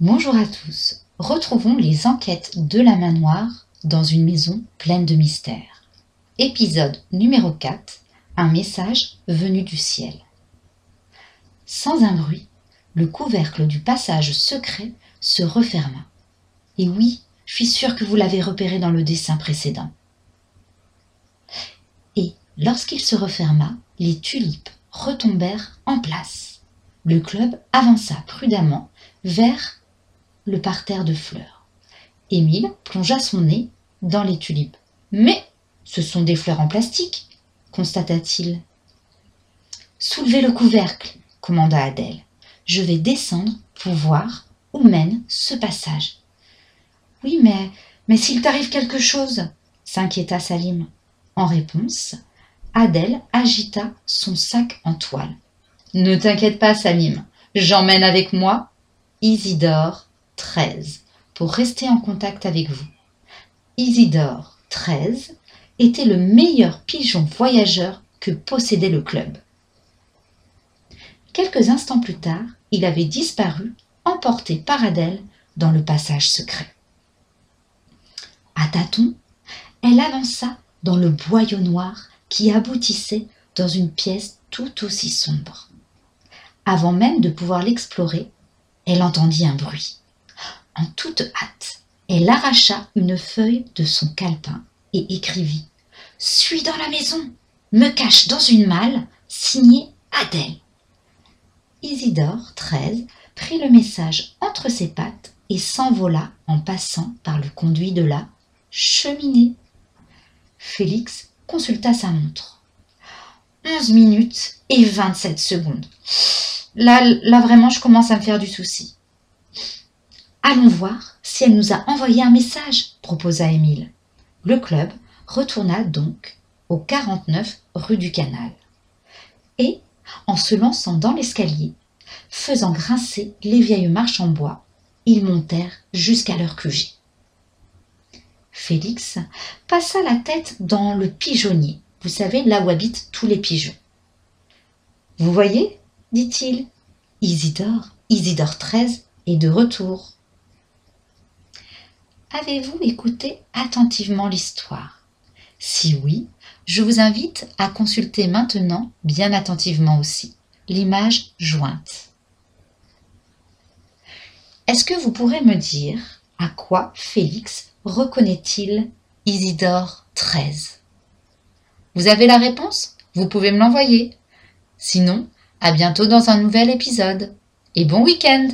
Bonjour à tous. Retrouvons les enquêtes de la main noire dans une maison pleine de mystères. Épisode numéro 4. Un message venu du ciel. Sans un bruit, le couvercle du passage secret se referma. Et oui, je suis sûre que vous l'avez repéré dans le dessin précédent. Et lorsqu'il se referma, les tulipes retombèrent en place. Le club avança prudemment vers le parterre de fleurs. Émile plongea son nez dans les tulipes. Mais ce sont des fleurs en plastique, constata-t-il. Soulevez le couvercle, commanda Adèle. Je vais descendre pour voir où mène ce passage. Oui, mais, mais s'il t'arrive quelque chose s'inquiéta Salim. En réponse, Adèle agita son sac en toile. Ne t'inquiète pas, Salim, j'emmène avec moi Isidore 13 pour rester en contact avec vous. Isidore 13 était le meilleur pigeon voyageur que possédait le club. Quelques instants plus tard, il avait disparu, emporté par Adèle dans le passage secret. À tâtons, elle avança dans le boyau noir qui aboutissait dans une pièce tout aussi sombre. Avant même de pouvoir l'explorer, elle entendit un bruit. En toute hâte, elle arracha une feuille de son calepin et écrivit Suis dans la maison, me cache dans une malle, signé Adèle. Isidore, 13, prit le message entre ses pattes et s'envola en passant par le conduit de la cheminée. Félix consulta sa montre. Onze minutes et vingt-sept secondes. Là, là vraiment, je commence à me faire du souci. Allons voir si elle nous a envoyé un message, proposa Émile. Le club retourna donc au 49 rue du Canal. Et, en se lançant dans l'escalier, faisant grincer les vieilles marches en bois, ils montèrent jusqu'à leur QG. Félix passa la tête dans le pigeonnier, vous savez, là où habitent tous les pigeons. Vous voyez? dit-il. Isidore, Isidore 13 est de retour. Avez-vous écouté attentivement l'histoire? Si oui, je vous invite à consulter maintenant, bien attentivement aussi, l'image jointe. Est-ce que vous pourrez me dire à quoi Félix reconnaît-il Isidore 13 Vous avez la réponse? Vous pouvez me l'envoyer. Sinon, à bientôt dans un nouvel épisode. Et bon week-end